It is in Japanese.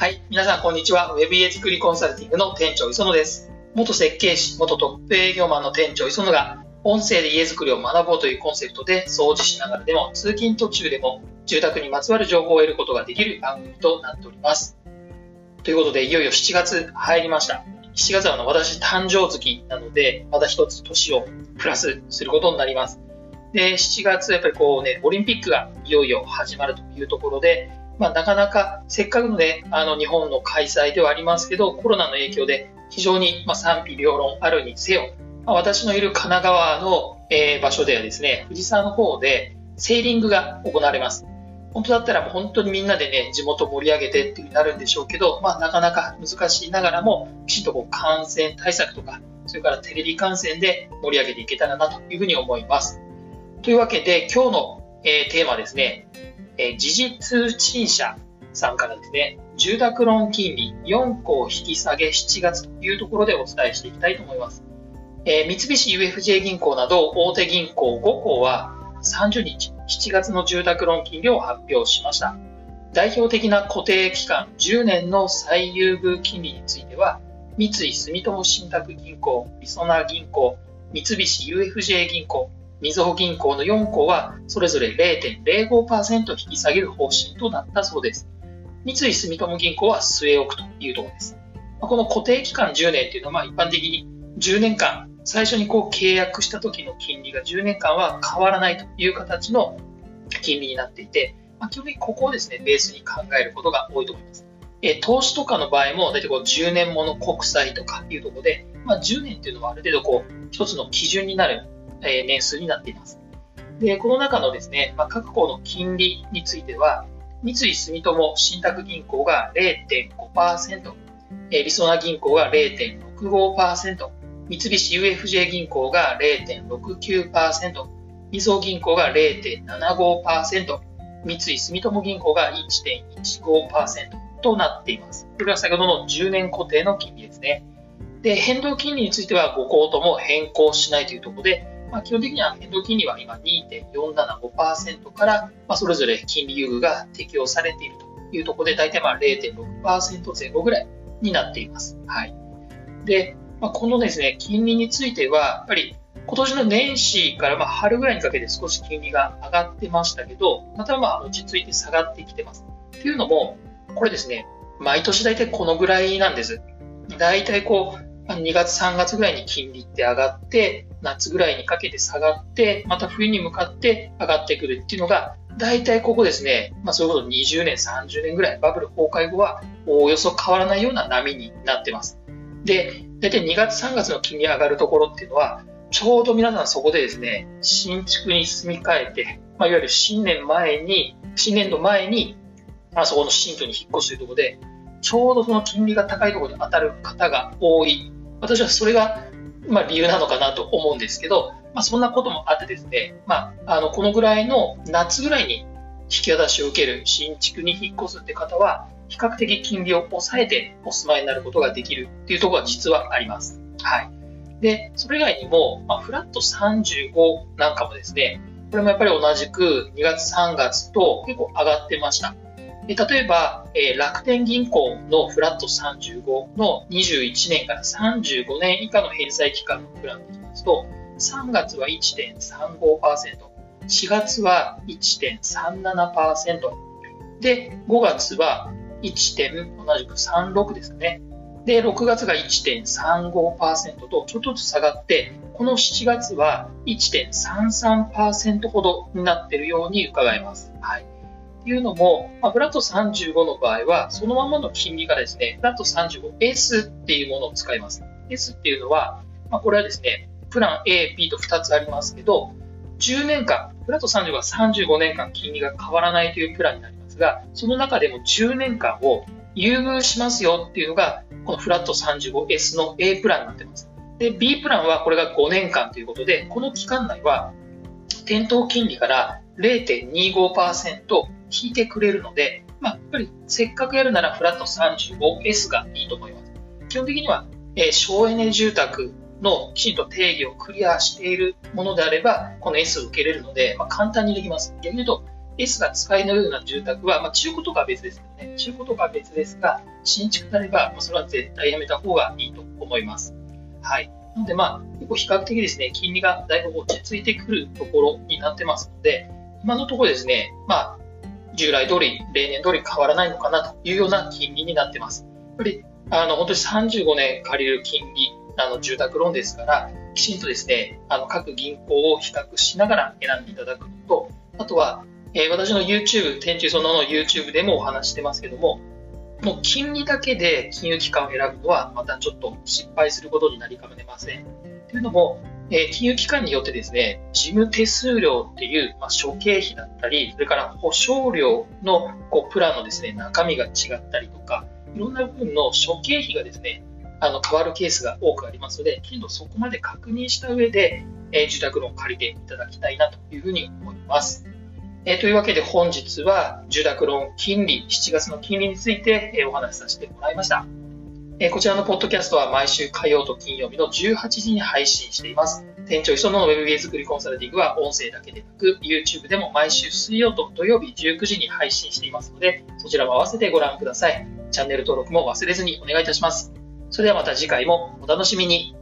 はい。皆さん、こんにちは。Web 家作りコンサルティングの店長磯野です。元設計士、元トップ営業マンの店長磯野が、音声で家づくりを学ぼうというコンセプトで、掃除しながらでも、通勤途中でも、住宅にまつわる情報を得ることができる番組となっております。ということで、いよいよ7月入りました。7月はの私誕生月なので、また一つ年をプラスすることになります。で、7月、やっぱりこうね、オリンピックがいよいよ始まるというところで、まあ、なかなかせっかくのね、あの日本の開催ではありますけど、コロナの影響で非常に、まあ、賛否両論あるにせよ、まあ、私のいる神奈川の、えー、場所ではですね、藤沢の方でセーリングが行われます。本当だったらもう本当にみんなでね、地元盛り上げてっていうになるんでしょうけど、まあなかなか難しいながらも、きちんとこう感染対策とか、それからテレビ観戦で盛り上げていけたらなというふうに思います。というわけで今日の、えー、テーマはですね、えー、時事通信社さんからですね、住宅ローン金利4項引き下げ7月というところでお伝えしていきたいと思います。えー、三菱 UFJ 銀行など大手銀行5行は30日、7月の住宅ローン金利を発表しました。代表的な固定期間10年の最優遇金利については、三井住友信託銀行、りそな銀行、三菱 UFJ 銀行、みずほ銀行の4行はそれぞれ0.05%引き下げる方針となったそうです。三井住友銀行は据え置くというところです。この固定期間10年というのは一般的に10年間、最初にこう契約した時の金利が10年間は変わらないという形の金利になっていて、基本的にここをですね、ベースに考えることが多いと思います。え投資とかの場合も、大体こう10年もの国債とかいうところで、まあ、10年っていうのはある程度こう、一つの基準になるえ年数になっています。で、この中のですね、まあ、各行の金利については、三井住友信託銀行が0.5%、えりそな銀行が0.65%、三菱 UFJ 銀行が0.69%、みずほ銀行が0.75%、三井住友銀行が1.15%となっています。これは先ほどの10年固定の金利ですね。で、変動金利については5行とも変更しないというところで、まあ、基本的には変動金利は今2.475%から、まあ、それぞれ金利優遇が適用されているというところで、大体まあ0.6%前後ぐらいになっています。はい。で、まあ、このですね、金利については、やっぱり今年の年始からまあ春ぐらいにかけて少し金利が上がってましたけど、またまあ落ち着いて下がってきてます。っていうのも、これですね、毎年大体このぐらいなんです。大体こう、2月、3月ぐらいに金利って上がって、夏ぐらいにかけて下がって、また冬に向かって上がってくるっていうのが、大体ここですね、まあそういうこと20年、30年ぐらい、バブル崩壊後はおよそ変わらないような波になってます。で、大体2月、3月の金利上がるところっていうのは、ちょうど皆さんそこでですね、新築に住み替えて、まあ、いわゆる新年前に、新年度前に、あそこの新居に引っ越すというところで、ちょうどその金利が高いところに当たる方が多い私はそれが、まあ、理由なのかなと思うんですけど、まあ、そんなこともあってですね、まあ、あのこのぐらいの夏ぐらいに引き渡しを受ける新築に引っ越すって方は、比較的金利を抑えてお住まいになることができるっていうところは実はあります。はい。で、それ以外にも、まあ、フラット35なんかもですね、これもやっぱり同じく2月3月と結構上がってました。で例えば、えー、楽天銀行のフラット35の21年から35年以下の返済期間のプランでいきますと、3月は1.35%、4月は1.37%、で、5月は 1. 同じく36ですね。で、6月が1.35%とちょっとずつ下がって、この7月は1.33%ほどになっているように伺えます。はい。いうのも、まあ、フラット35の場合は、そのままの金利がですね、フラット 35S っていうものを使います。S っていうのは、まあ、これはですね、プラン A、B と2つありますけど、10年間、フラット35は35年間金利が変わらないというプランになりますが、その中でも10年間を優遇しますよっていうのが、このフラット 35S の A プランになってます。で、B プランはこれが5年間ということで、この期間内は、店頭金利から0.25%引いてくれるので、まあ、やっぱりせっかくやるならフラット 35S がいいと思います。基本的には、えー、省エネ住宅のきちんと定義をクリアしているものであれば、この S を受けれるので、まあ、簡単にできます。逆に言うと、S が使えないような住宅は、まあ、中古とかは別ですけどね、中古とかは別ですが、新築であれば、それは絶対やめた方がいいと思います。はい。なので、まあ、結構比較的ですね、金利がだいぶ落ち着いてくるところになってますので、今のところですね、まあ、従来通り、例年通り変わらないのかなというような金利になってます。やっぱり、あの、本当に35年借りる金利、あの、住宅ローンですから、きちんとですね、あの、各銀行を比較しながら選んでいただくのと、あとは、えー、私の YouTube、天中そのの YouTube でもお話してますけども、もう金利だけで金融機関を選ぶのはまたちょっと失敗することになりかねません。というのも、えー、金融機関によってですね、事務手数料っていう、まあ、諸経費だったり、それから保証料のこうプランのですね、中身が違ったりとか、いろんな部分の諸経費がですね、あの変わるケースが多くありますので、きちんとそこまで確認した上で、えー、住宅ローンを借りていただきたいなというふうに思います。えー、というわけで本日は住宅ローン金利、7月の金利について、え、お話しさせてもらいました。えこちらのポッドキャストは毎週火曜と金曜日の18時に配信しています。店長磯野の WebA 作りコンサルティングは音声だけでなく YouTube でも毎週水曜と土曜日19時に配信していますのでそちらも合わせてご覧ください。チャンネル登録も忘れずにお願いいたします。それではまた次回もお楽しみに。